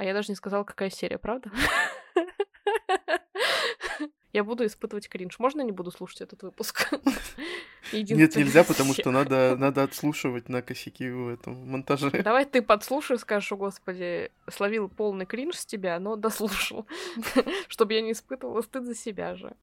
А я даже не сказала, какая серия, правда? Я буду испытывать кринж. Можно я не буду слушать этот выпуск? Нет, нельзя, потому что надо, надо отслушивать на косяки в этом монтаже. Давай ты подслушаешь, скажешь, о господи, словил полный кринж с тебя, но дослушал, чтобы я не испытывала стыд за себя же.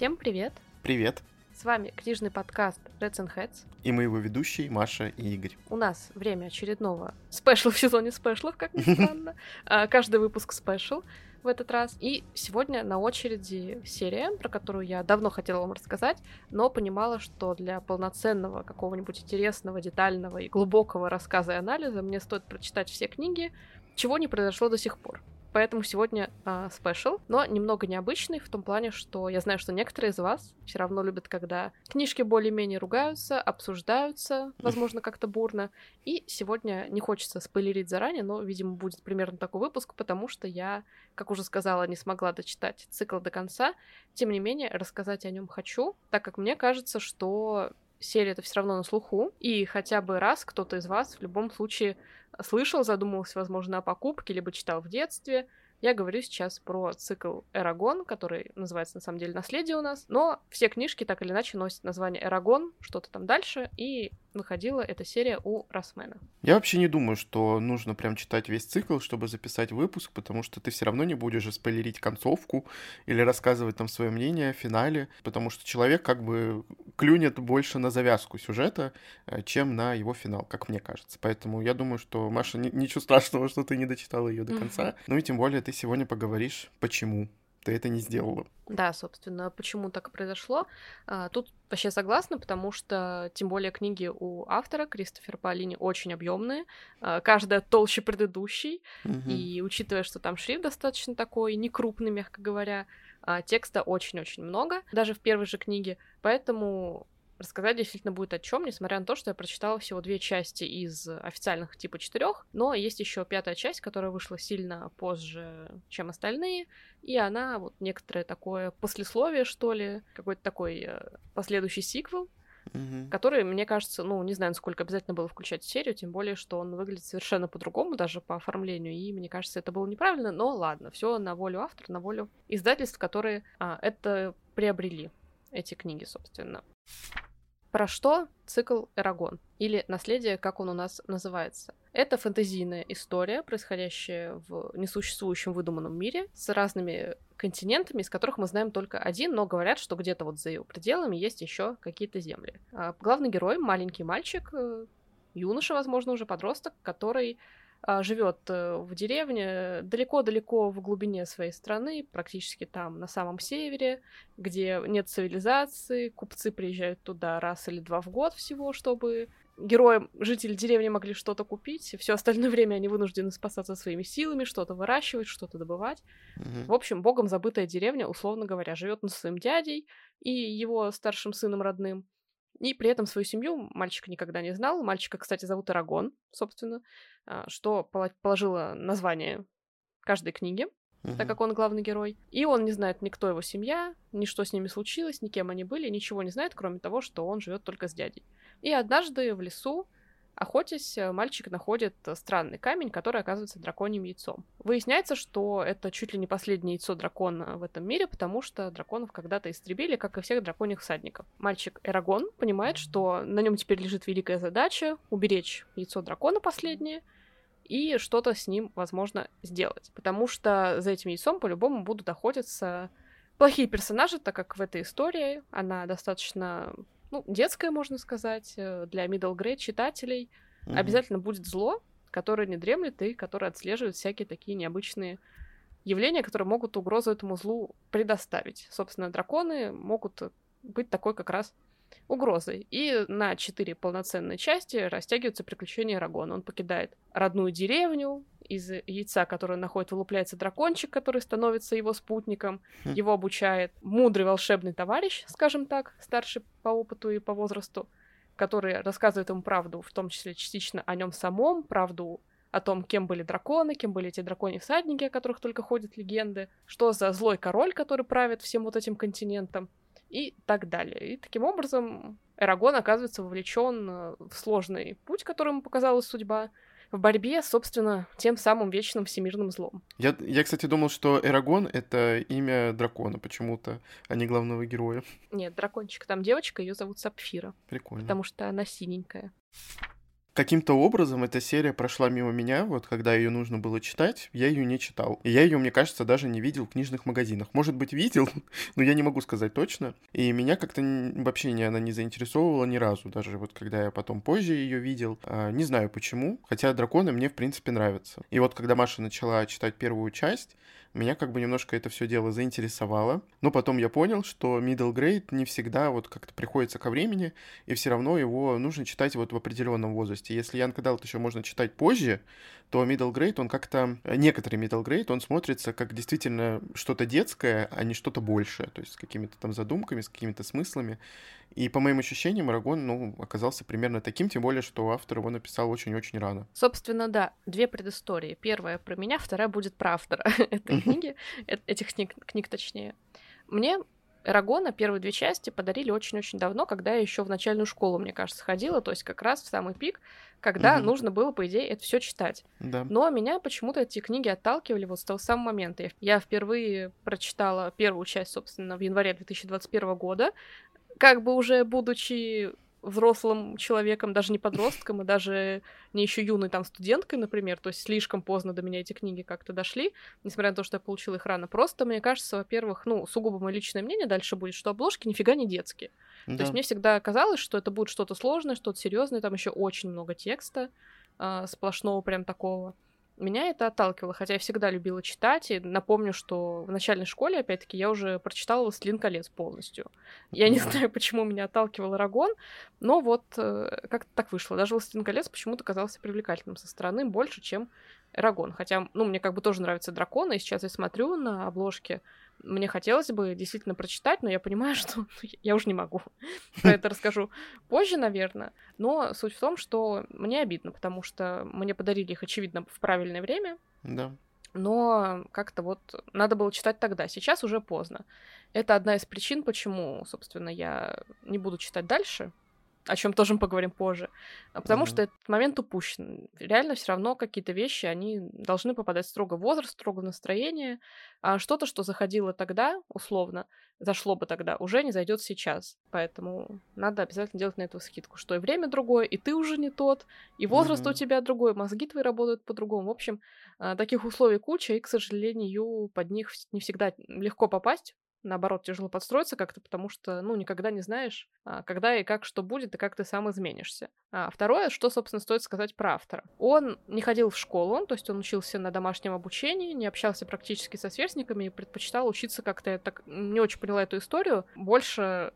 Всем привет! Привет! С вами книжный подкаст Reds and Heads. И мы его ведущие Маша и Игорь. У нас время очередного спешла в сезоне спешлов, как ни странно. А, каждый выпуск спешл в этот раз. И сегодня на очереди серия, про которую я давно хотела вам рассказать, но понимала, что для полноценного какого-нибудь интересного, детального и глубокого рассказа и анализа мне стоит прочитать все книги, чего не произошло до сих пор. Поэтому сегодня спешл, uh, но немного необычный в том плане, что я знаю, что некоторые из вас все равно любят, когда книжки более-менее ругаются, обсуждаются, возможно, как-то бурно. И сегодня не хочется спойлерить заранее, но, видимо, будет примерно такой выпуск, потому что я, как уже сказала, не смогла дочитать цикл до конца. Тем не менее, рассказать о нем хочу, так как мне кажется, что серия это все равно на слуху, и хотя бы раз кто-то из вас в любом случае слышал, задумывался, возможно, о покупке, либо читал в детстве. Я говорю сейчас про цикл «Эрагон», который называется, на самом деле, «Наследие» у нас. Но все книжки так или иначе носят название «Эрагон», что-то там дальше, и выходила эта серия у Росмена. Я вообще не думаю, что нужно прям читать весь цикл, чтобы записать выпуск, потому что ты все равно не будешь спойлерить концовку или рассказывать там свое мнение о финале, потому что человек как бы клюнет больше на завязку сюжета, э, чем на его финал, как мне кажется. Поэтому я думаю, что, Маша, ничего страшного, что ты не дочитала ее до конца. Ну и тем более ты сегодня поговоришь, почему ты это не сделала. Да, собственно, почему так произошло. А, тут вообще согласна, потому что, тем более, книги у автора Кристофера Паолини очень объемные, а, каждая толще предыдущей, угу. и учитывая, что там шрифт достаточно такой, не крупный, мягко говоря, а текста очень-очень много, даже в первой же книге, поэтому рассказать действительно будет о чем, несмотря на то, что я прочитала всего две части из официальных типа четырех, но есть еще пятая часть, которая вышла сильно позже, чем остальные, и она вот некоторое такое послесловие, что ли, какой-то такой э, последующий сиквел, угу. который, мне кажется, ну, не знаю, насколько обязательно было включать в серию, тем более, что он выглядит совершенно по-другому, даже по оформлению, и мне кажется, это было неправильно, но ладно, все на волю автора, на волю издательств, которые а, это приобрели, эти книги, собственно. Про что цикл Эрагон? Или наследие, как он у нас называется? Это фэнтезийная история, происходящая в несуществующем выдуманном мире с разными континентами, из которых мы знаем только один, но говорят, что где-то вот за его пределами есть еще какие-то земли. А главный герой — маленький мальчик, э, юноша, возможно, уже подросток, который живет э, в деревне далеко-далеко в глубине своей страны, практически там на самом севере, где нет цивилизации, купцы приезжают туда раз или два в год всего, чтобы героям, жители деревни могли что-то купить, все остальное время они вынуждены спасаться своими силами, что-то выращивать, что-то добывать. Mm-hmm. В общем, богом забытая деревня, условно говоря, живет над своим дядей и его старшим сыном родным. И при этом свою семью мальчик никогда не знал. Мальчика, кстати, зовут Арагон, собственно, а, что положило название каждой книги, uh-huh. так как он главный герой. И он не знает никто его семья, ни что с ними случилось, ни кем они были, ничего не знает, кроме того, что он живет только с дядей. И однажды в лесу Охотясь, э, мальчик находит э, странный камень, который оказывается драконьим яйцом. Выясняется, что это чуть ли не последнее яйцо дракона в этом мире, потому что драконов когда-то истребили, как и всех драконьих всадников. Мальчик Эрагон понимает, что на нем теперь лежит великая задача уберечь яйцо дракона последнее, и что-то с ним, возможно, сделать. Потому что за этим яйцом по-любому будут охотиться плохие персонажи, так как в этой истории она достаточно ну, детское, можно сказать, э, для middle grade читателей. Mm-hmm. Обязательно будет зло, которое не дремлет и которое отслеживает всякие такие необычные явления, которые могут угрозу этому злу предоставить. Собственно, драконы могут быть такой как раз угрозой. И на четыре полноценные части растягиваются приключения Рагона. Он покидает родную деревню, из яйца, которое находит, вылупляется дракончик, который становится его спутником. Хм. Его обучает мудрый волшебный товарищ, скажем так, старший по опыту и по возрасту, который рассказывает ему правду, в том числе частично о нем самом, правду о том, кем были драконы, кем были эти дракони-всадники, о которых только ходят легенды, что за злой король, который правит всем вот этим континентом, и так далее. И таким образом Эрагон оказывается вовлечен э, в сложный путь, который ему показала судьба, в борьбе, собственно, тем самым вечным всемирным злом. Я, я, кстати, думал, что Эрагон — это имя дракона почему-то, а не главного героя. Нет, дракончик. Там девочка, ее зовут Сапфира. Прикольно. Потому что она синенькая каким-то образом эта серия прошла мимо меня, вот когда ее нужно было читать, я ее не читал. И я ее, мне кажется, даже не видел в книжных магазинах. Может быть, видел, но я не могу сказать точно. И меня как-то вообще не, она не заинтересовывала ни разу, даже вот когда я потом позже ее видел. А, не знаю почему, хотя драконы мне, в принципе, нравятся. И вот когда Маша начала читать первую часть, меня как бы немножко это все дело заинтересовало. Но потом я понял, что middle grade не всегда вот как-то приходится ко времени, и все равно его нужно читать вот в определенном возрасте. Если Янг Далт еще можно читать позже, то middle grade, он как-то... Некоторый middle grade, он смотрится как действительно что-то детское, а не что-то большее. То есть с какими-то там задумками, с какими-то смыслами. И по моим ощущениям, Арагон, ну, оказался примерно таким, тем более, что автор его написал очень-очень рано. Собственно, да, две предыстории. Первая про меня, вторая будет про автора этой книги, э, этих книг, книг точнее. Мне Эрагона первые две части подарили очень-очень давно, когда я еще в начальную школу, мне кажется, ходила, то есть как раз в самый пик, когда угу. нужно было, по идее, это все читать. Да. Но меня почему-то эти книги отталкивали вот с того самого момента. Я впервые прочитала первую часть, собственно, в январе 2021 года, как бы уже будучи взрослым человеком, даже не подростком, и даже не еще юной там студенткой, например, то есть слишком поздно до меня эти книги как-то дошли, несмотря на то, что я получила их рано. Просто, мне кажется, во-первых, ну, сугубо мое личное мнение дальше будет, что обложки нифига не детские. Да. То есть мне всегда казалось, что это будет что-то сложное, что-то серьезное, там еще очень много текста, э, сплошного прям такого меня это отталкивало, хотя я всегда любила читать, и напомню, что в начальной школе, опять-таки, я уже прочитала «Властелин колец» полностью. Я не знаю, почему меня отталкивал Арагон, но вот э, как-то так вышло. Даже «Властелин колец» почему-то казался привлекательным со стороны больше, чем Эрагон. Хотя, ну, мне как бы тоже нравятся драконы, и сейчас я смотрю на обложки мне хотелось бы действительно прочитать, но я понимаю, что я уже не могу. Про это расскажу позже, наверное. Но суть в том, что мне обидно, потому что мне подарили их, очевидно, в правильное время. Да. Но как-то вот надо было читать тогда. Сейчас уже поздно. Это одна из причин, почему, собственно, я не буду читать дальше, о чем тоже мы поговорим позже, а потому mm-hmm. что этот момент упущен. Реально все равно какие-то вещи, они должны попадать строго в возраст, строго в настроение, а что-то, что заходило тогда, условно, зашло бы тогда, уже не зайдет сейчас. Поэтому надо обязательно делать на эту скидку, что и время другое, и ты уже не тот, и возраст mm-hmm. у тебя другой, мозги твои работают по-другому. В общем, а, таких условий куча, и, к сожалению, под них не всегда легко попасть, наоборот, тяжело подстроиться как-то, потому что, ну, никогда не знаешь, а, когда и как что будет, и как ты сам изменишься. А второе, что, собственно, стоит сказать про автора. Он не ходил в школу, то есть он учился на домашнем обучении, не общался практически со сверстниками и предпочитал учиться как-то, я так не очень поняла эту историю, больше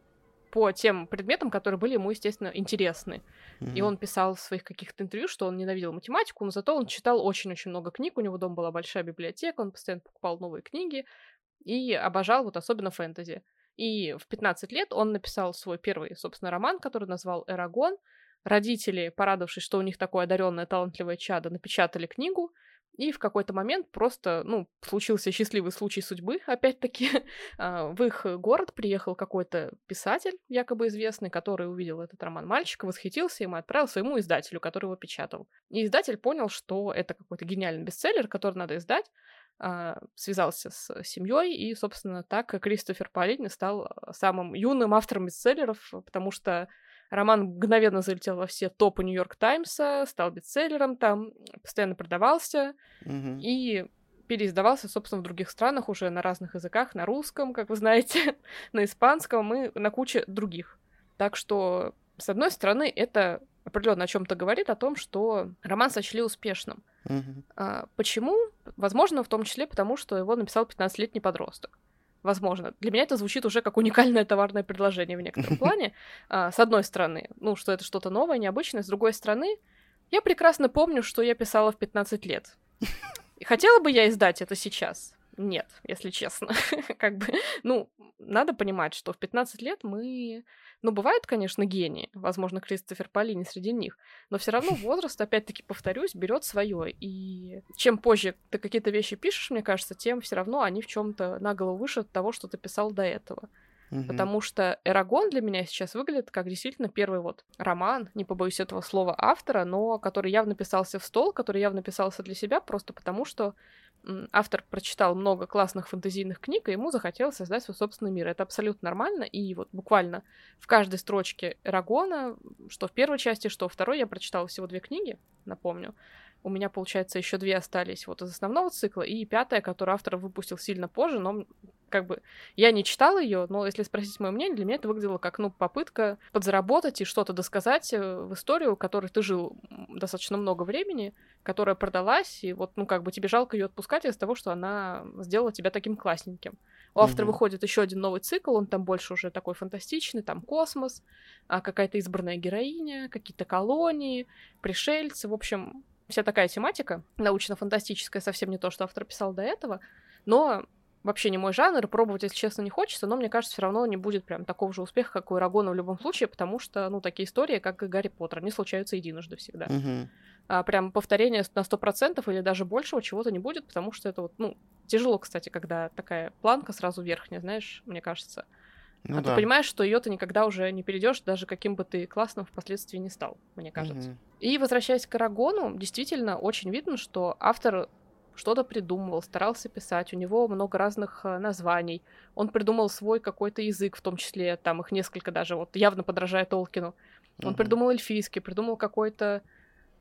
по тем предметам, которые были ему, естественно, интересны. Mm-hmm. И он писал в своих каких-то интервью, что он ненавидел математику, но зато он читал очень-очень много книг, у него дома была большая библиотека, он постоянно покупал новые книги, и обожал вот особенно фэнтези. И в 15 лет он написал свой первый, собственно, роман, который назвал «Эрагон». Родители, порадовавшись, что у них такое одаренное, талантливое чадо, напечатали книгу, и в какой-то момент просто, ну, случился счастливый случай судьбы, опять-таки. А, в их город приехал какой-то писатель, якобы известный, который увидел этот роман мальчика, восхитился им и отправил своему издателю, который его печатал. И издатель понял, что это какой-то гениальный бестселлер, который надо издать, связался с семьей, и, собственно, так Кристофер Полини стал а, самым юным автором бестселлеров, потому что роман мгновенно залетел во все топы Нью-Йорк Таймса, стал бестселлером там, постоянно продавался, mm-hmm. и переиздавался, собственно, в других странах уже на разных языках, на русском, как вы знаете, на испанском и на куче других. Так что, с одной стороны, это определенно о чем-то говорит, о том, что роман сочли успешным. Uh-huh. А, почему? Возможно, в том числе потому, что его написал 15-летний подросток. Возможно. Для меня это звучит уже как уникальное товарное предложение в некотором плане. А, с одной стороны, ну, что это что-то новое, необычное. С другой стороны, я прекрасно помню, что я писала в 15 лет. И хотела бы я издать это сейчас? Нет, если честно. как бы, ну, надо понимать, что в 15 лет мы... Ну, бывают, конечно, гении, возможно, Кристофер Полини среди них, но все равно возраст, опять-таки, повторюсь, берет свое. И чем позже ты какие-то вещи пишешь, мне кажется, тем все равно они в чем-то на голову выше от того, что ты писал до этого. Угу. Потому что Эрагон для меня сейчас выглядит как действительно первый вот роман, не побоюсь этого слова, автора, но который явно писался в стол, который явно писался для себя, просто потому что автор прочитал много классных фэнтезийных книг, и ему захотелось создать свой собственный мир. Это абсолютно нормально, и вот буквально в каждой строчке Эрагона, что в первой части, что второй, я прочитала всего две книги, напомню. У меня, получается, еще две остались вот из основного цикла, и пятая, которую автор выпустил сильно позже, но как бы я не читала ее, но если спросить мое мнение, для меня это выглядело как, ну, попытка подзаработать и что-то досказать э, в историю, в которой ты жил достаточно много времени, которая продалась, и вот, ну, как бы тебе жалко ее отпускать из-за того, что она сделала тебя таким классненьким. У автора mm-hmm. выходит еще один новый цикл, он там больше уже такой фантастичный, там космос, а какая-то избранная героиня, какие-то колонии, пришельцы, в общем, вся такая тематика научно-фантастическая, совсем не то, что автор писал до этого, но вообще не мой жанр, пробовать, если честно, не хочется, но мне кажется, все равно не будет прям такого же успеха, как у Ирагона в любом случае, потому что, ну, такие истории, как и Гарри Поттер, они случаются единожды всегда. Угу. А прям повторение на сто процентов или даже большего чего-то не будет, потому что это вот, ну, тяжело, кстати, когда такая планка сразу верхняя, знаешь, мне кажется. Ну, а да. ты понимаешь, что ее ты никогда уже не перейдешь, даже каким бы ты классным впоследствии не стал, мне кажется. Угу. И возвращаясь к Арагону, действительно очень видно, что автор что-то придумывал, старался писать, у него много разных э, названий. Он придумал свой какой-то язык, в том числе, там их несколько даже, вот явно подражая Толкину. Он uh-huh. придумал эльфийский, придумал какой-то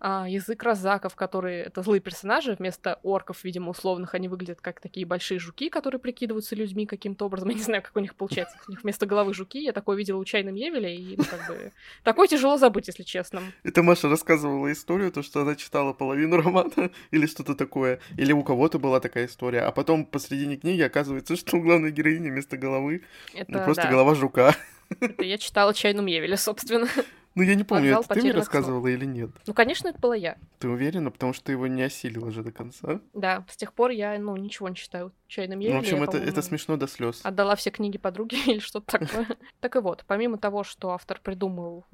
а, язык розаков, которые это злые персонажи, вместо орков, видимо, условных, они выглядят как такие большие жуки, которые прикидываются людьми каким-то образом. Я не знаю, как у них получается. У них вместо головы жуки. Я такое видела у Чайном Евеля, и ну, как бы... Такое тяжело забыть, если честно. Это Маша рассказывала историю, то, что она читала половину романа или что-то такое. Или у кого-то была такая история. А потом посредине книги оказывается, что у главной героини вместо головы это, ну, просто да. голова жука. Это я читала Чайном Евеля, собственно. Ну, я не помню, это ты мне рассказывала или нет? Ну, конечно, это была я. Ты уверена? Потому что ты его не осилила же до конца. Да, с тех пор я, ну, ничего не читаю чайным еле. Ну, в общем, это, это смешно до слез. Отдала все книги подруге или что-то такое. Так и вот, помимо того, что автор придумал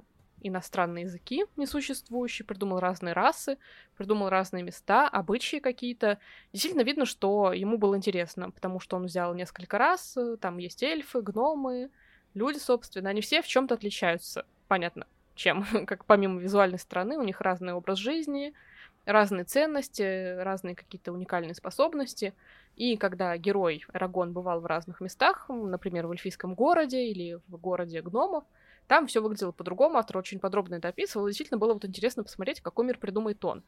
иностранные языки несуществующие, придумал разные расы, придумал разные места, обычаи какие-то. Действительно видно, что ему было интересно, потому что он взял несколько рас, там есть эльфы, гномы, люди, собственно, они все в чем-то отличаются. Понятно, чем, как помимо визуальной стороны, у них разный образ жизни, разные ценности, разные какие-то уникальные способности. И когда герой Рагон бывал в разных местах, например, в эльфийском городе или в городе гномов, там все выглядело по-другому, автор очень подробно это описывал, и действительно было вот интересно посмотреть, какой мир придумает он.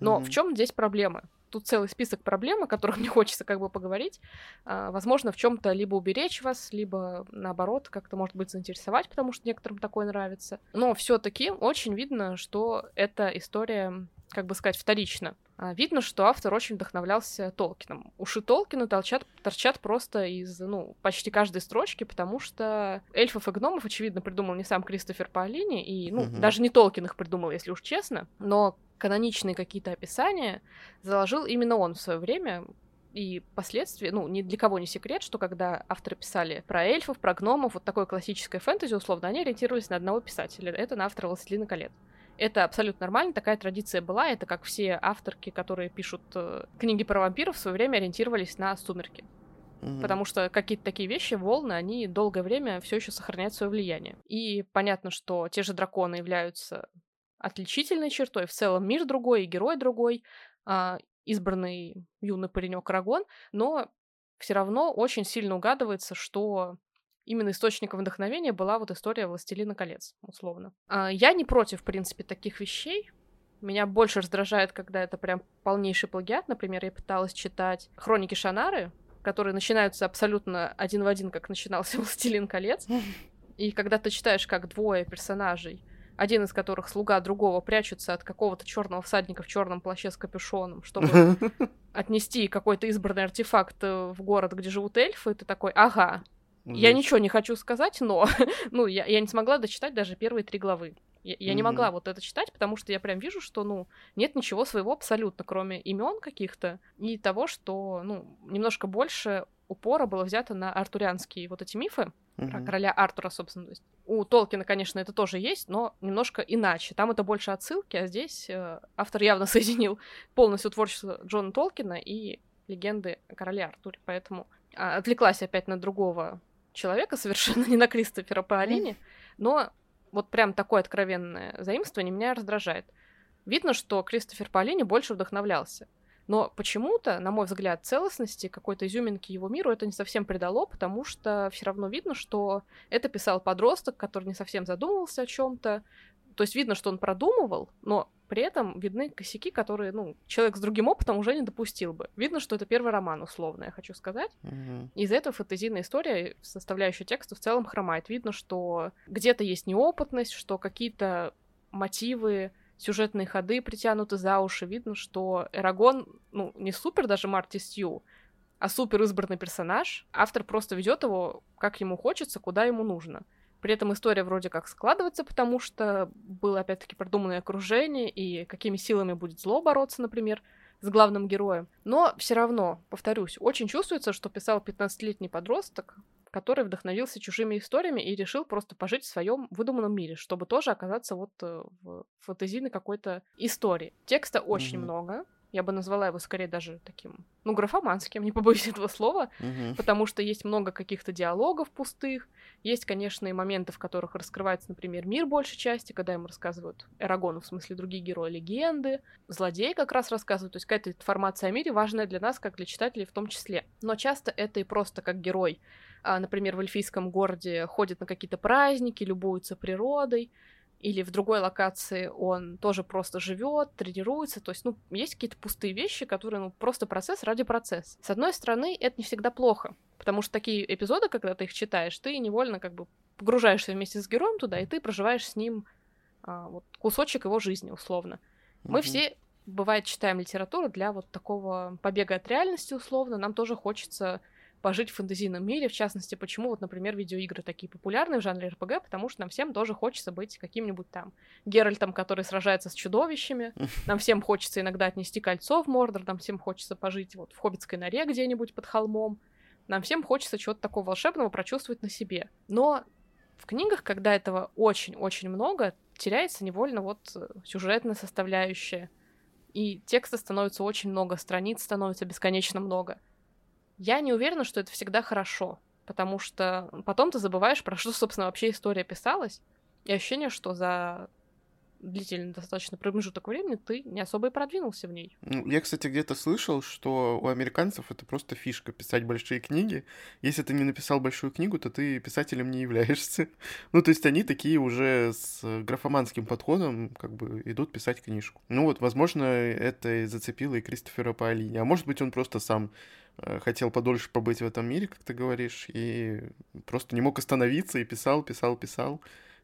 Но mm-hmm. в чем здесь проблема? Тут целый список проблем, о которых мне хочется как бы поговорить. А, возможно, в чем-то либо уберечь вас, либо наоборот как-то, может быть, заинтересовать, потому что некоторым такое нравится. Но все-таки очень видно, что эта история, как бы сказать, вторична. А, видно, что автор очень вдохновлялся Толкином. Уши Толкина торчат, торчат просто из, ну, почти каждой строчки, потому что эльфов и гномов, очевидно, придумал не сам Кристофер Паолини, и, ну, угу. даже не Толкин их придумал, если уж честно, но каноничные какие-то описания заложил именно он в свое время, и последствия, ну, ни для кого не секрет, что когда авторы писали про эльфов, про гномов, вот такое классическое фэнтези, условно, они ориентировались на одного писателя. Это на автора «Властелина колец». Это абсолютно нормально, такая традиция была. Это как все авторки, которые пишут э, книги про вампиров, в свое время ориентировались на «Сумерки». Угу. Потому что какие-то такие вещи, волны, они долгое время все еще сохраняют свое влияние. И понятно, что те же драконы являются отличительной чертой. В целом мир другой, и герой другой, а, избранный юный паренек Рагон, но все равно очень сильно угадывается, что именно источником вдохновения была вот история «Властелина колец», условно. А, я не против, в принципе, таких вещей. Меня больше раздражает, когда это прям полнейший плагиат. Например, я пыталась читать «Хроники Шанары», которые начинаются абсолютно один в один, как начинался «Властелин колец». И когда ты читаешь, как двое персонажей один из которых слуга другого прячутся от какого-то черного всадника в черном плаще с капюшоном, чтобы отнести какой-то избранный артефакт э, в город, где живут эльфы, ты такой, ага, я ничего не хочу сказать, но ну, я, я не смогла дочитать даже первые три главы. Я, я mm-hmm. не могла вот это читать, потому что я прям вижу, что, ну, нет ничего своего абсолютно, кроме имен каких-то и того, что, ну, немножко больше упора было взято на артурианские вот эти мифы, mm-hmm. про короля Артура, собственно. То есть у Толкина, конечно, это тоже есть, но немножко иначе. Там это больше отсылки, а здесь э, автор явно соединил полностью творчество Джона Толкина и легенды о короле Артуре. Поэтому э, отвлеклась опять на другого человека, совершенно не на Кристофера Паолини, но вот прям такое откровенное заимствование меня раздражает. Видно, что Кристофер Паолини больше вдохновлялся. Но почему-то, на мой взгляд, целостности какой-то изюминки его миру это не совсем придало, потому что все равно видно, что это писал подросток, который не совсем задумывался о чем-то. То есть видно, что он продумывал, но при этом видны косяки, которые, ну, человек с другим опытом уже не допустил бы. Видно, что это первый роман, условно, я хочу сказать. Mm-hmm. Из-за этого фэнтезийная история, составляющая текста, в целом хромает. Видно, что где-то есть неопытность, что какие-то мотивы сюжетные ходы притянуты за уши. Видно, что Эрагон, ну, не супер даже Марти Стью, а супер избранный персонаж. Автор просто ведет его, как ему хочется, куда ему нужно. При этом история вроде как складывается, потому что было опять-таки продуманное окружение, и какими силами будет зло бороться, например, с главным героем. Но все равно, повторюсь, очень чувствуется, что писал 15-летний подросток, который вдохновился чужими историями и решил просто пожить в своем выдуманном мире, чтобы тоже оказаться вот э, в фантазийной какой-то истории. Текста очень mm-hmm. много, я бы назвала его скорее даже таким, ну, графоманским, не побоюсь этого слова, uh-huh. потому что есть много каких-то диалогов пустых, есть, конечно, и моменты, в которых раскрывается, например, мир большей части, когда ему рассказывают Эрагону, в смысле другие герои легенды, злодей как раз рассказывают, то есть какая-то информация о мире важная для нас, как для читателей в том числе. Но часто это и просто как герой, а, например, в эльфийском городе ходит на какие-то праздники, любуется природой, или в другой локации он тоже просто живет, тренируется. То есть, ну, есть какие-то пустые вещи, которые, ну, просто процесс ради процесса. С одной стороны, это не всегда плохо, потому что такие эпизоды, когда ты их читаешь, ты невольно как бы погружаешься вместе с героем туда, и ты проживаешь с ним а, вот кусочек его жизни, условно. Mm-hmm. Мы все, бывает, читаем литературу для вот такого побега от реальности, условно. Нам тоже хочется пожить в фэнтезийном мире, в частности, почему вот, например, видеоигры такие популярны в жанре РПГ, потому что нам всем тоже хочется быть каким-нибудь там Геральтом, который сражается с чудовищами, нам всем хочется иногда отнести кольцо в Мордор, нам всем хочется пожить вот в Хоббитской норе где-нибудь под холмом, нам всем хочется чего-то такого волшебного прочувствовать на себе. Но в книгах, когда этого очень-очень много, теряется невольно вот сюжетная составляющая, и текста становится очень много, страниц становится бесконечно много. Я не уверена, что это всегда хорошо, потому что потом ты забываешь, про что, собственно, вообще история писалась, и ощущение, что за длительный достаточно промежуток времени, ты не особо и продвинулся в ней. Ну, я, кстати, где-то слышал, что у американцев это просто фишка писать большие книги. Если ты не написал большую книгу, то ты писателем не являешься. ну, то есть они такие уже с графоманским подходом как бы идут писать книжку. Ну вот, возможно, это и зацепило и Кристофера Паолини. А может быть, он просто сам хотел подольше побыть в этом мире, как ты говоришь, и просто не мог остановиться и писал, писал, писал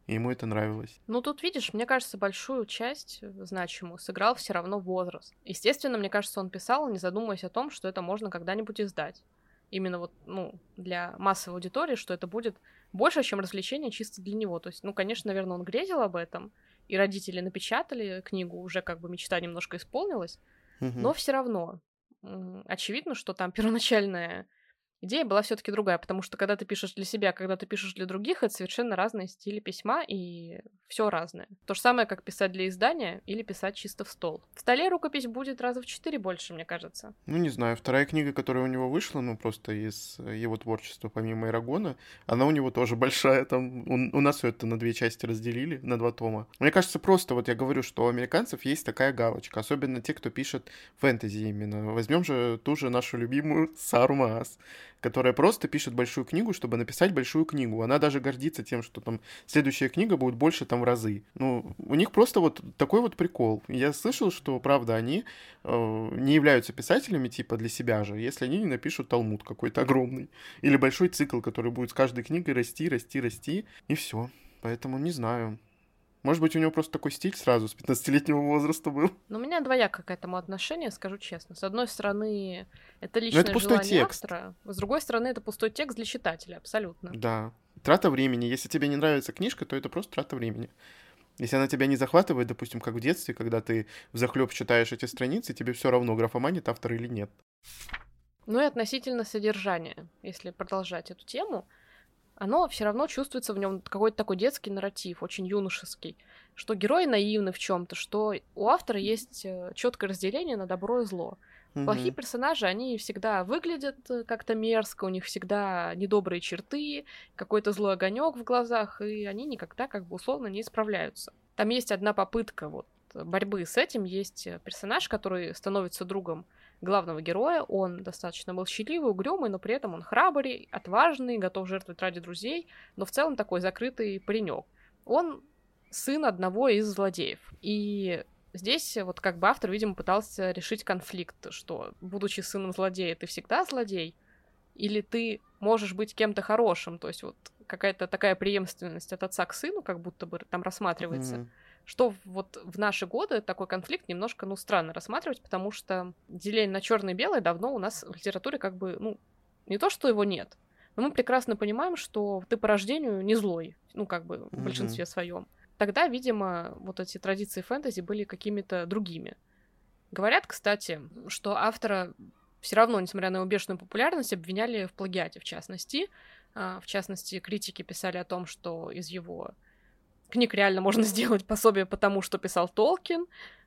и ему это нравилось. Ну, тут, видишь, мне кажется, большую часть э, значимую сыграл все равно возраст. Естественно, мне кажется, он писал, не задумываясь о том, что это можно когда-нибудь издать. Именно вот, ну, для массовой аудитории, что это будет больше, чем развлечение чисто для него. То есть, ну, конечно, наверное, он грезил об этом, и родители напечатали книгу, уже как бы мечта немножко исполнилась, угу. но все равно очевидно, что там первоначальная идея была все-таки другая, потому что когда ты пишешь для себя, когда ты пишешь для других, это совершенно разные стили письма и все разное. То же самое, как писать для издания или писать чисто в стол. В столе рукопись будет раза в четыре больше, мне кажется. Ну, не знаю, вторая книга, которая у него вышла, ну, просто из его творчества, помимо Ирагона, она у него тоже большая, там, у, у нас все это на две части разделили, на два тома. Мне кажется, просто вот я говорю, что у американцев есть такая галочка, особенно те, кто пишет фэнтези именно. Возьмем же ту же нашу любимую Сару Маас которая просто пишет большую книгу, чтобы написать большую книгу. Она даже гордится тем, что там следующая книга будет больше там в разы. Ну, у них просто вот такой вот прикол. Я слышал, что, правда, они э, не являются писателями типа для себя же, если они не напишут талмуд какой-то огромный. Или большой цикл, который будет с каждой книгой расти, расти, расти, и все. Поэтому не знаю. Может быть, у него просто такой стиль сразу с 15-летнего возраста был. Ну, у меня двоякое к этому отношение, скажу честно. С одной стороны, это личное это пустой желание текст. автора, с другой стороны, это пустой текст для читателя, абсолютно. Да. Трата времени. Если тебе не нравится книжка, то это просто трата времени. Если она тебя не захватывает, допустим, как в детстве, когда ты в захлеб читаешь эти страницы, тебе все равно, графоманит автор или нет. Ну и относительно содержания, если продолжать эту тему, оно все равно чувствуется в нем какой-то такой детский нарратив, очень юношеский, что герои наивны в чем-то, что у автора есть э, четкое разделение на добро и зло. Mm-hmm. Плохие персонажи, они всегда выглядят э, как-то мерзко, у них всегда недобрые черты, какой-то злой огонек в глазах, и они никогда как бы условно не справляются. Там есть одна попытка вот борьбы с этим, есть э, персонаж, который становится другом главного героя. Он достаточно молчаливый, угрюмый, но при этом он храбрый, отважный, готов жертвовать ради друзей, но в целом такой закрытый паренек. Он сын одного из злодеев. И здесь вот как бы автор, видимо, пытался решить конфликт, что, будучи сыном злодея, ты всегда злодей, или ты можешь быть кем-то хорошим, то есть вот какая-то такая преемственность от отца к сыну, как будто бы там рассматривается. Mm-hmm что вот в наши годы такой конфликт немножко, ну, странно рассматривать, потому что деление на черное и белое давно у нас в литературе как бы, ну, не то, что его нет, но мы прекрасно понимаем, что ты по рождению не злой, ну, как бы в большинстве mm-hmm. своем. Тогда, видимо, вот эти традиции фэнтези были какими-то другими. Говорят, кстати, что автора все равно, несмотря на его бешеную популярность, обвиняли в плагиате, в частности. А, в частности, критики писали о том, что из его книг реально можно сделать пособие по тому, что писал Толкин,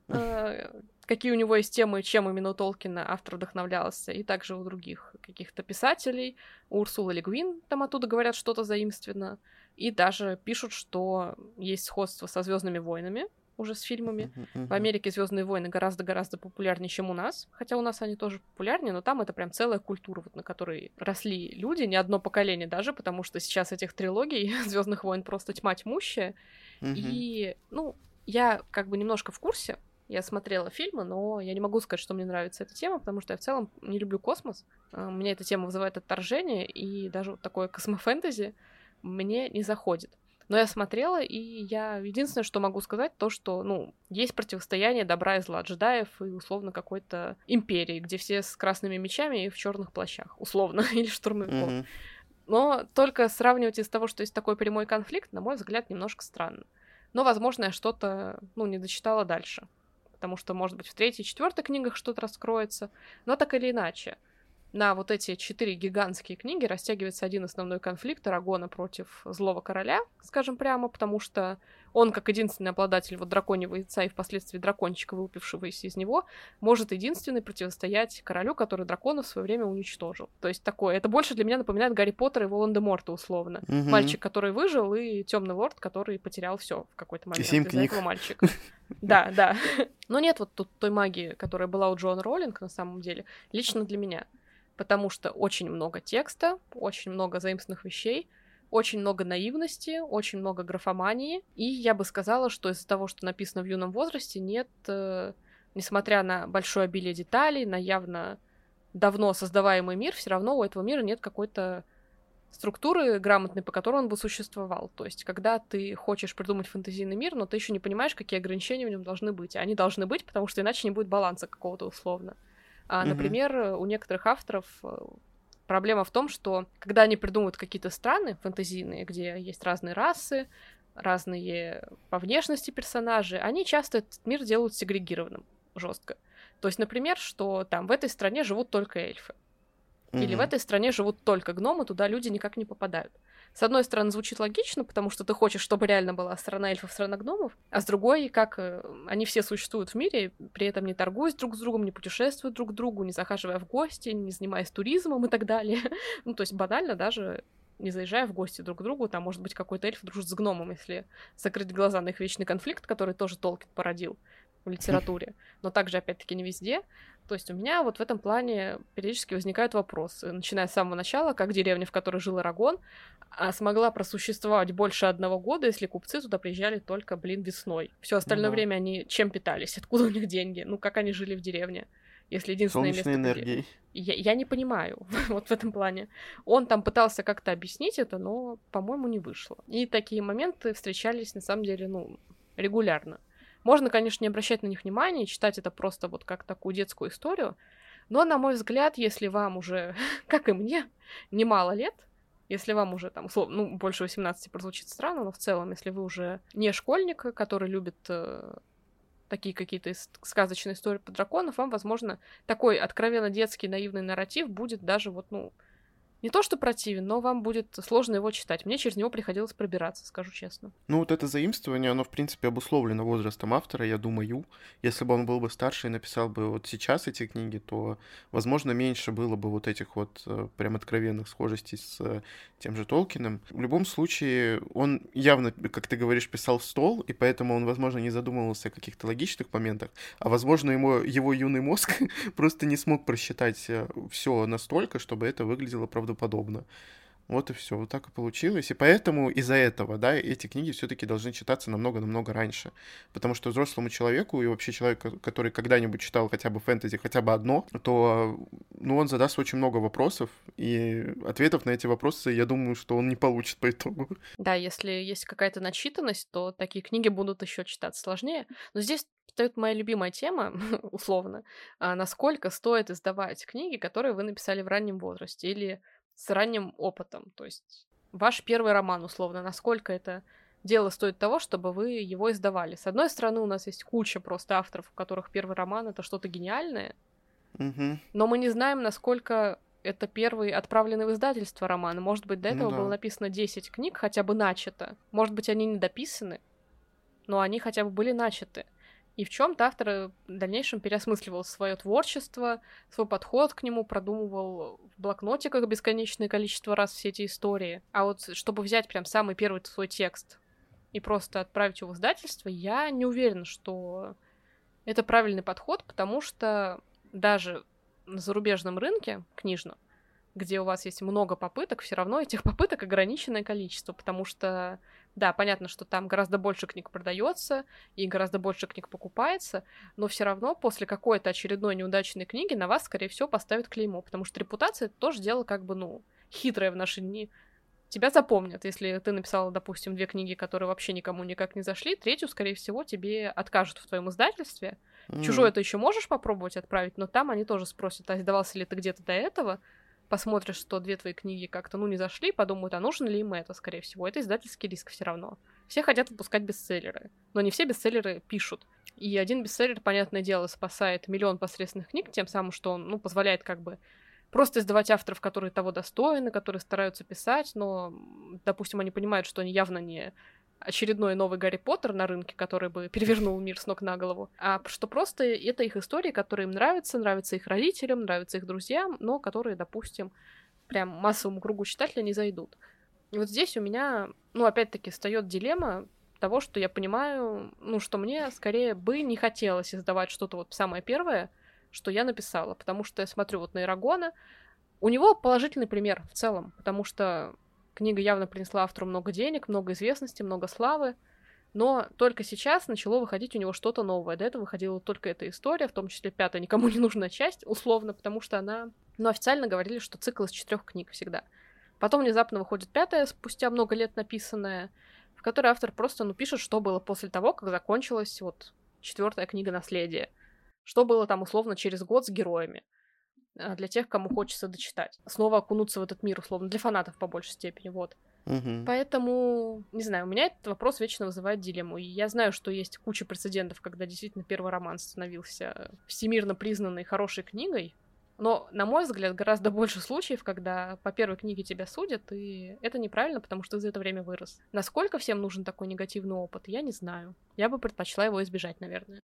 э, какие у него есть темы, чем именно у Толкина автор вдохновлялся, и также у других каких-то писателей. У Урсулы Легвин там оттуда говорят что-то заимственно, и даже пишут, что есть сходство со Звездными войнами, уже с фильмами. В Америке Звездные войны гораздо-гораздо популярнее, чем у нас. Хотя у нас они тоже популярнее, но там это прям целая культура, вот, на которой росли люди, не одно поколение даже, потому что сейчас этих трилогий Звездных войн просто тьма тьмущая. И, ну, я как бы немножко в курсе. Я смотрела фильмы, но я не могу сказать, что мне нравится эта тема, потому что я в целом не люблю космос. А, меня эта тема вызывает отторжение, и даже вот такое космофэнтези мне не заходит. Но я смотрела, и я единственное, что могу сказать, то, что, ну, есть противостояние добра и зла джедаев и условно какой-то империи, где все с красными мечами и в черных плащах, условно, или штурмовиков. Mm-hmm. Но только сравнивать из того, что есть такой прямой конфликт, на мой взгляд, немножко странно. Но, возможно, я что-то, ну, не дочитала дальше. Потому что, может быть, в третьей, четвертой книгах что-то раскроется. Но так или иначе на вот эти четыре гигантские книги растягивается один основной конфликт Арагона против злого короля, скажем прямо, потому что он, как единственный обладатель вот драконьего яйца и впоследствии дракончика, вылупившегося из него, может единственный противостоять королю, который дракона в свое время уничтожил. То есть такое. Это больше для меня напоминает Гарри Поттера и Волан-де-Морта, условно. Угу. Мальчик, который выжил, и темный лорд, который потерял все в какой-то момент. И семь книг. этого. Да, да. Но нет вот тут той магии, которая была у Джона Роллинг на самом деле, лично для меня потому что очень много текста, очень много заимственных вещей, очень много наивности, очень много графомании, и я бы сказала, что из-за того, что написано в юном возрасте, нет, э, несмотря на большое обилие деталей, на явно давно создаваемый мир, все равно у этого мира нет какой-то структуры грамотной, по которой он бы существовал. То есть, когда ты хочешь придумать фэнтезийный мир, но ты еще не понимаешь, какие ограничения в нем должны быть. Они должны быть, потому что иначе не будет баланса какого-то условно. А, например, у некоторых авторов э, проблема в том, что когда они придумывают какие-то страны фэнтезийные, где есть разные расы, разные по внешности персонажи, они часто этот мир делают сегрегированным жестко. То есть, например, что там в этой стране живут только эльфы. Mm-hmm. Или в этой стране живут только гномы, туда люди никак не попадают. С одной стороны, звучит логично, потому что ты хочешь, чтобы реально была страна эльфов, страна гномов, а с другой, как э, они все существуют в мире, при этом не торгуясь друг с другом, не путешествуют друг к другу, не захаживая в гости, не занимаясь туризмом и так далее. ну, то есть банально даже не заезжая в гости друг к другу, там может быть какой-то эльф дружит с гномом, если закрыть глаза на их вечный конфликт, который тоже Толкин породил в литературе, но также, опять-таки, не везде. То есть у меня вот в этом плане периодически возникают вопросы, начиная с самого начала, как деревня, в которой жил Арагон, а смогла просуществовать больше одного года, если купцы туда приезжали только, блин, весной. Все остальное ну, время они чем питались? Откуда у них деньги? Ну, как они жили в деревне? Если единственное Солнечной место... энергией. Я, я не понимаю вот в этом плане. Он там пытался как-то объяснить это, но, по-моему, не вышло. И такие моменты встречались, на самом деле, ну, регулярно. Можно, конечно, не обращать на них внимания, читать это просто вот как такую детскую историю, но, на мой взгляд, если вам уже, как и мне, немало лет, Если вам уже там, условно, ну, больше 18 прозвучит странно, но в целом, если вы уже не школьник, который любит э, такие какие-то сказочные истории про драконов, вам, возможно, такой откровенно детский наивный нарратив будет даже вот, ну, не то что противен, но вам будет сложно его читать. Мне через него приходилось пробираться, скажу честно. Ну вот это заимствование, оно в принципе обусловлено возрастом автора, я думаю. Если бы он был бы старше и написал бы вот сейчас эти книги, то, возможно, меньше было бы вот этих вот э, прям откровенных схожестей с э, тем же Толкиным. В любом случае, он явно, как ты говоришь, писал в стол, и поэтому он, возможно, не задумывался о каких-то логичных моментах, а, возможно, ему, его юный мозг просто не смог просчитать э, все настолько, чтобы это выглядело правдоподобно правдоподобно. Вот и все, вот так и получилось. И поэтому из-за этого, да, эти книги все-таки должны читаться намного-намного раньше. Потому что взрослому человеку и вообще человеку, который когда-нибудь читал хотя бы фэнтези, хотя бы одно, то, ну, он задаст очень много вопросов, и ответов на эти вопросы, я думаю, что он не получит по итогу. Да, если есть какая-то начитанность, то такие книги будут еще читаться сложнее. Но здесь встает моя любимая тема, условно, а насколько стоит издавать книги, которые вы написали в раннем возрасте, или с ранним опытом. То есть ваш первый роман, условно, насколько это дело стоит того, чтобы вы его издавали. С одной стороны, у нас есть куча просто авторов, у которых первый роман это что-то гениальное, угу. но мы не знаем, насколько это первый отправленный в издательство роман. Может быть, до ну этого ну, да. было написано 10 книг, хотя бы начато. Может быть, они не дописаны, но они хотя бы были начаты. И в чем-то автор э, в дальнейшем переосмысливал свое творчество, свой подход к нему, продумывал в блокнотиках бесконечное количество раз все эти истории. А вот чтобы взять прям самый первый свой текст и просто отправить его в издательство, я не уверена, что это правильный подход, потому что даже на зарубежном рынке книжном, где у вас есть много попыток, все равно этих попыток ограниченное количество, потому что да, понятно, что там гораздо больше книг продается и гораздо больше книг покупается, но все равно после какой-то очередной неудачной книги на вас, скорее всего, поставят клеймо, потому что репутация это тоже дело как бы, ну, хитрое в наши дни. Тебя запомнят, если ты написала, допустим, две книги, которые вообще никому никак не зашли, третью, скорее всего, тебе откажут в твоем издательстве. Mm-hmm. Чужое ты еще можешь попробовать отправить, но там они тоже спросят, а издавался ли ты где-то до этого, посмотришь, что две твои книги как-то, ну, не зашли, подумают, а нужно ли им это, скорее всего. Это издательский риск все равно. Все хотят выпускать бестселлеры, но не все бестселлеры пишут. И один бестселлер, понятное дело, спасает миллион посредственных книг, тем самым, что он, ну, позволяет как бы просто издавать авторов, которые того достойны, которые стараются писать, но, допустим, они понимают, что они явно не очередной новый Гарри Поттер на рынке, который бы перевернул мир с ног на голову, а что просто это их истории, которые им нравятся, нравятся их родителям, нравятся их друзьям, но которые, допустим, прям массовому кругу читателя не зайдут. И вот здесь у меня, ну, опять-таки, встает дилемма того, что я понимаю, ну, что мне скорее бы не хотелось издавать что-то вот самое первое, что я написала, потому что я смотрю вот на Ирагона, у него положительный пример в целом, потому что Книга явно принесла автору много денег, много известности, много славы, но только сейчас начало выходить у него что-то новое. До этого выходила только эта история, в том числе пятая никому не нужная часть, условно, потому что она... Ну, официально говорили, что цикл из четырех книг всегда. Потом внезапно выходит пятая, спустя много лет написанная, в которой автор просто, ну, пишет, что было после того, как закончилась вот четвертая книга «Наследие». Что было там, условно, через год с героями. А, для тех, кому хочется дочитать. Снова окунуться в этот мир, условно, для фанатов по большей степени, вот. Угу. Поэтому, не знаю, у меня этот вопрос вечно вызывает дилемму. И я знаю, что есть куча прецедентов, когда действительно первый роман становился всемирно признанной хорошей книгой. Но, на мой взгляд, гораздо больше случаев, когда по первой книге тебя судят, и это неправильно, потому что ты за это время вырос. Насколько всем нужен такой негативный опыт, я не знаю. Я бы предпочла его избежать, наверное.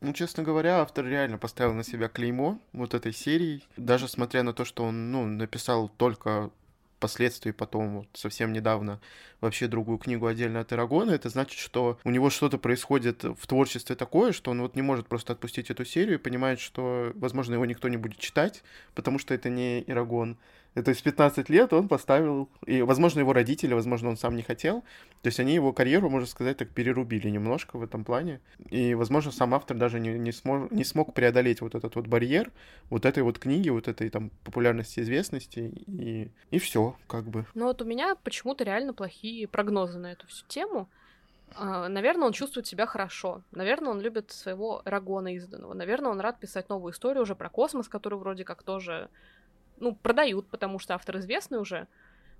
Ну, честно говоря, автор реально поставил на себя клеймо вот этой серии. Даже смотря на то, что он, ну, написал только впоследствии потом, вот совсем недавно, вообще другую книгу отдельно от Ирагона, это значит, что у него что-то происходит в творчестве такое, что он вот не может просто отпустить эту серию и понимает, что, возможно, его никто не будет читать, потому что это не Ирагон. То есть 15 лет он поставил, и, возможно, его родители, возможно, он сам не хотел. То есть они его карьеру, можно сказать, так перерубили немножко в этом плане. И, возможно, сам автор даже не, не, смог, не смог преодолеть вот этот вот барьер вот этой вот книги, вот этой там популярности, известности, и, и все, как бы. Ну вот у меня почему-то реально плохие прогнозы на эту всю тему. А, наверное, он чувствует себя хорошо. Наверное, он любит своего Рагона изданного. Наверное, он рад писать новую историю уже про космос, который вроде как тоже ну, продают, потому что автор известный уже.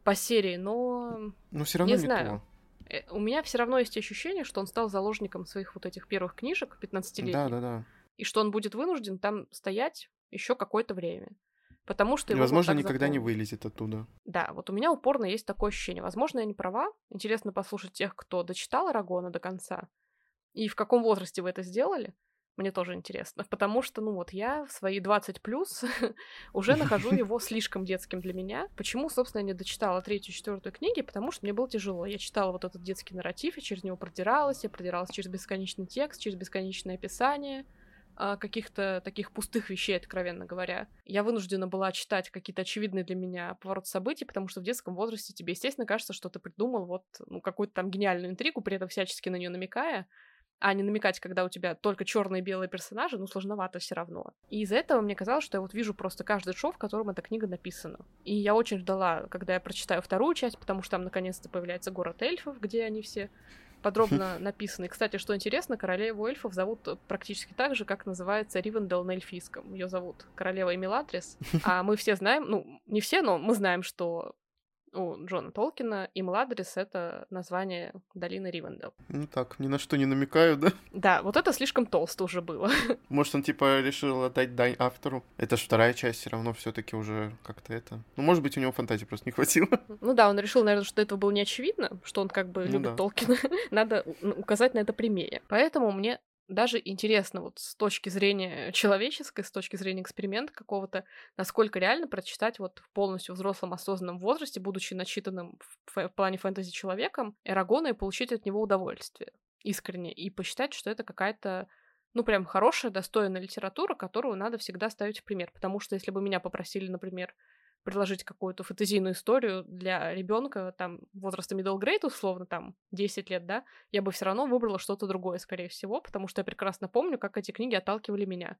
по серии, но... Но все равно не, не знаю. то. Э, У меня все равно есть ощущение, что он стал заложником своих вот этих первых книжек 15-летних. Да, да, да. И что он будет вынужден там стоять еще какое-то время. Потому что И, его вот возможно, так никогда не запомнили. вылезет оттуда. Да, вот у меня упорно есть такое ощущение. Возможно, я не права. Интересно послушать тех, кто дочитал Арагона до конца. И в каком возрасте вы это сделали. Мне тоже интересно. Потому что, ну вот, я в свои 20 плюс уже нахожу его слишком детским для меня. Почему, собственно, я не дочитала третью и четвертую книги? Потому что мне было тяжело. Я читала вот этот детский нарратив, я через него продиралась, я продиралась через бесконечный текст, через бесконечное описание а, каких-то таких пустых вещей, откровенно говоря. Я вынуждена была читать какие-то очевидные для меня повороты событий, потому что в детском возрасте тебе, естественно, кажется, что ты придумал вот ну, какую-то там гениальную интригу, при этом всячески на нее намекая, а не намекать, когда у тебя только черные и белые персонажи, ну, сложновато все равно. И из-за этого мне казалось, что я вот вижу просто каждый шов, в котором эта книга написана. И я очень ждала, когда я прочитаю вторую часть, потому что там наконец-то появляется город эльфов, где они все подробно написаны. И, кстати, что интересно, королеву эльфов зовут практически так же, как называется Ривендел на эльфийском. Ее зовут королева Эмиладрис. А мы все знаем, ну, не все, но мы знаем, что у Джона Толкина и Младрис — это название долины Ривендел. Ну так, ни на что не намекаю, да? Да, вот это слишком толсто уже было. Может, он типа решил отдать дань автору. Это ж вторая часть все равно все таки уже как-то это... Ну, может быть, у него фантазии просто не хватило. Ну да, он решил, наверное, что этого было не очевидно, что он как бы Ну любит да. Толкина. Надо указать на это прямее. Поэтому мне даже интересно вот с точки зрения человеческой, с точки зрения эксперимента какого-то, насколько реально прочитать вот в полностью взрослом осознанном возрасте, будучи начитанным в, в плане фэнтези человеком, Эрагона и получить от него удовольствие искренне, и посчитать, что это какая-то ну, прям хорошая, достойная литература, которую надо всегда ставить в пример. Потому что если бы меня попросили, например, предложить какую-то фэнтезийную историю для ребенка, там, возраста middle grade, условно, там, 10 лет, да, я бы все равно выбрала что-то другое, скорее всего, потому что я прекрасно помню, как эти книги отталкивали меня.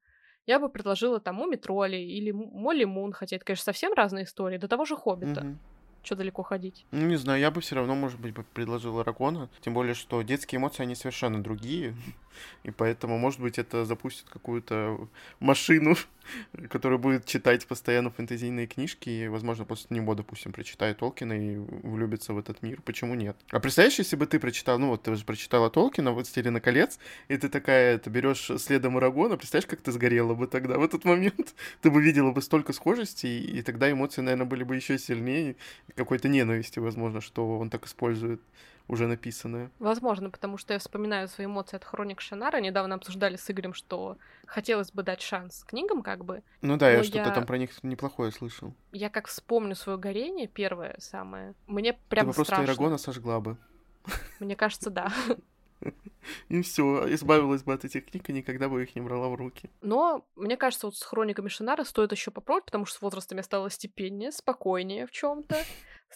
Я бы предложила тому Метроли или Молли Мун, хотя это, конечно, совсем разные истории, до того же Хоббита. Мгм. Что далеко ходить? Ну, не знаю, я бы все равно, может быть, бы предложил Арагона. Тем более, что детские эмоции, они совершенно другие. И поэтому, может быть, это запустит какую-то машину, которая будет читать постоянно фэнтезийные книжки. И, возможно, после него, допустим, прочитает Толкина и влюбится в этот мир. Почему нет? А представляешь, если бы ты прочитал, ну вот ты уже прочитала Толкина, вот «Стилина колец», и ты такая, ты берешь следом Арагона, представляешь, как ты сгорела бы тогда в этот момент? Ты бы видела бы столько схожестей, и тогда эмоции, наверное, были бы еще сильнее, какой-то ненависти, возможно, что он так использует уже написанное. Возможно, потому что я вспоминаю свои эмоции от Хроник Шанара. Недавно обсуждали с Игорем, что хотелось бы дать шанс книгам, как бы. Ну да, я что-то я- там про них неплохое слышал. Я как вспомню свое горение, первое самое, мне Ты прям бы просто страшно. Ирагона сожгла бы. Мне кажется, да. И все, избавилась бы от этих книг и никогда бы их не брала в руки. Но мне кажется, вот с хрониками Шинара стоит еще попробовать, потому что с возрастом я стала степеннее, спокойнее в чем-то.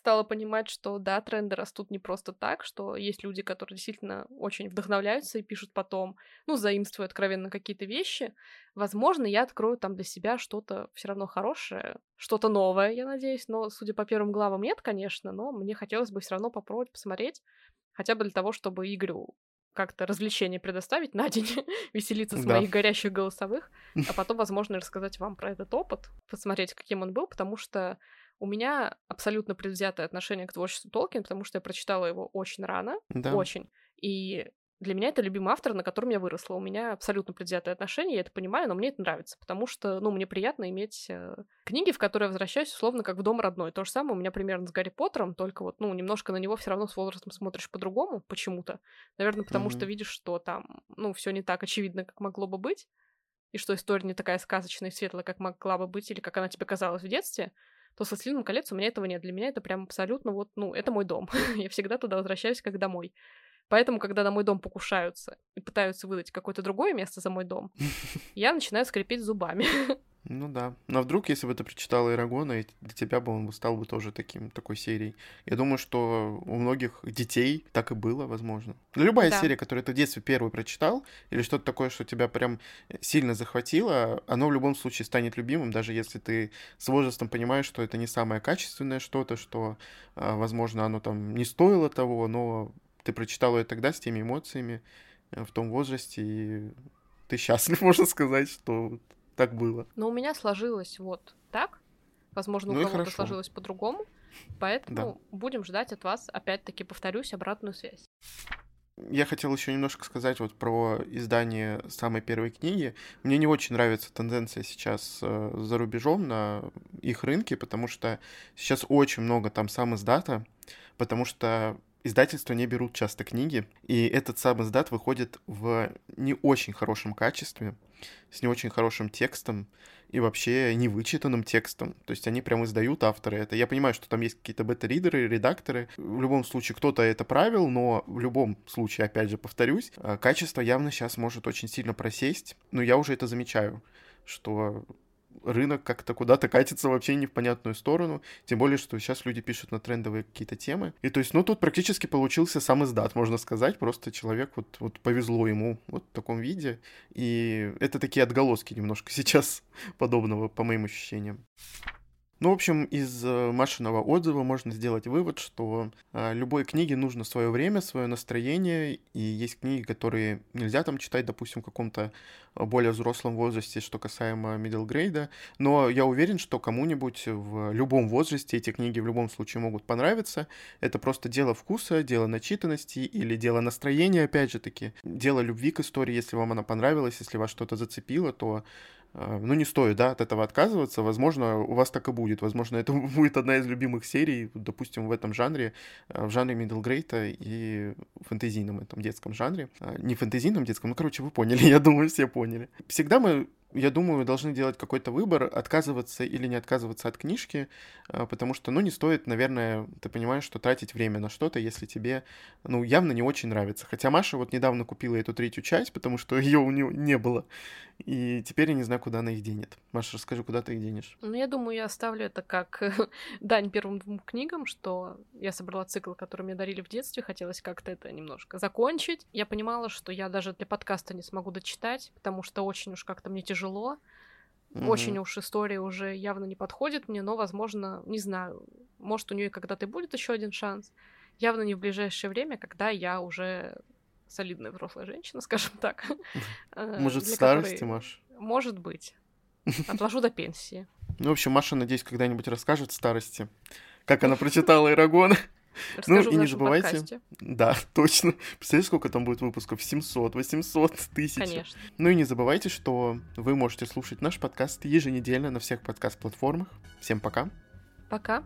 Стала понимать, что да, тренды растут не просто так, что есть люди, которые действительно очень вдохновляются и пишут потом, ну, заимствуя откровенно какие-то вещи. Возможно, я открою там для себя что-то все равно хорошее, что-то новое, я надеюсь. Но, судя по первым главам, нет, конечно, но мне хотелось бы все равно попробовать посмотреть, хотя бы для того, чтобы Игорю как-то развлечение предоставить на день, веселиться с Да. моих горящих голосовых, а потом, возможно, рассказать вам про этот опыт, посмотреть, каким он был, потому что у меня абсолютно предвзятое отношение к творчеству Толкина, потому что я прочитала его очень рано, Да. очень, и для меня это любимый автор, на котором я выросла. У меня абсолютно предвзятое отношение, я это понимаю, но мне это нравится, потому что, ну, мне приятно иметь э, книги, в которые я возвращаюсь, условно, как в дом родной. То же самое у меня примерно с Гарри Поттером, только вот, ну, немножко на него все равно с возрастом смотришь по-другому почему-то. Наверное, потому что Мгм. видишь, что там, ну, все не так очевидно, как могло бы быть, и что история не такая сказочная и светлая, как могла бы быть, или как она тебе казалась в детстве, то со «Слиным колец» у меня этого нет. Для меня это прям абсолютно вот, ну, это мой дом. я всегда туда возвращаюсь как домой. Поэтому, когда на мой дом покушаются и пытаются выдать какое-то другое место за мой дом, я начинаю скрипеть зубами. Ну да. Но вдруг, если бы ты прочитала Ирагона, для тебя бы он стал бы тоже таким, такой серией. Я думаю, что у многих детей так и было, возможно. Любая Да. серия, которую ты в детстве первую прочитал, или что-то такое, что тебя прям сильно захватило, оно в любом случае станет любимым, даже если ты с возрастом понимаешь, что это не самое качественное что-то, что, а, возможно, оно там не стоило того, но ты прочитал ее тогда с теми эмоциями э, в том возрасте, и ты счастлив, можно сказать, что так было. Но у меня сложилось вот так. Возможно, у Ну кого-то сложилось по-другому. Поэтому да. будем ждать от вас, опять-таки, повторюсь, обратную связь. Я хотел еще немножко сказать вот про издание самой первой книги. Мне не очень нравится тенденция сейчас э, за рубежом на их рынке, потому что сейчас очень много там сам издата, потому что издательства не берут часто книги, и этот сам издат выходит в не очень хорошем качестве, с не очень хорошим текстом и вообще невычитанным текстом. То есть они прям издают авторы это. Я понимаю, что там есть какие-то бета-ридеры, редакторы. В любом случае кто-то это правил, но в любом случае, опять же, повторюсь, э, качество явно сейчас может очень сильно просесть. Но я уже это замечаю, что рынок как-то куда-то катится вообще не в понятную сторону, тем более, что сейчас люди пишут на трендовые какие-то темы. И то есть, ну, тут практически получился сам издат, можно сказать, просто человек вот, вот повезло ему вот в таком виде, и это такие отголоски немножко сейчас подобного, по моим ощущениям. Ну, в общем, из э, Машиного отзыва можно сделать вывод, что э, любой книге нужно свое время, свое настроение, и есть книги, которые нельзя там читать, допустим, в каком-то э, более взрослом возрасте, что касаемо middle grade, но я уверен, что кому-нибудь в любом возрасте эти книги в любом случае могут понравиться. Это просто дело вкуса, дело начитанности или дело настроения, опять же таки, дело любви к истории, если вам она понравилась, если вас что-то зацепило, то ну, не стоит, да, от этого отказываться. Возможно, у вас так и будет. Возможно, это будет одна из любимых серий, допустим, в этом жанре, а, в жанре middle grade и фэнтезийном этом детском жанре. А, не фэнтезийном детском, ну, короче, вы поняли, я думаю, все поняли. Всегда мы я думаю, должны делать какой-то выбор, отказываться или не отказываться от книжки, а, потому что, ну, не стоит, наверное, ты понимаешь, что тратить время на что-то, если тебе, ну, явно не очень нравится. Хотя Маша вот недавно купила эту третью часть, потому что ее у нее не было, и теперь я не знаю, куда она их денет. Маша, расскажи, куда ты их денешь? Ну, я думаю, я оставлю это как дань первым двум книгам, что я собрала цикл, который мне дарили в детстве, хотелось как-то это немножко закончить. Я понимала, что я даже для подкаста не смогу дочитать, потому что очень уж как-то мне тяжело тяжело. Mm-hmm. Очень уж история уже явно не подходит мне, но, возможно, не знаю, может, у нее когда-то будет еще один шанс. Явно не в ближайшее время, когда я уже солидная взрослая женщина, скажем так. Э, может, в старости, которой... Маш? Может быть. Отложу до пенсии. Ну, в общем, Маша, надеюсь, когда-нибудь расскажет в старости, как она прочитала Ирагон. Расскажу ну, и не забывайте. Подкасте. Да, точно. Представляешь, сколько там будет выпусков? 700, 800, тысяч. Конечно. Ну и не забывайте, что вы можете слушать наш подкаст еженедельно на всех подкаст-платформах. Всем пока. Пока.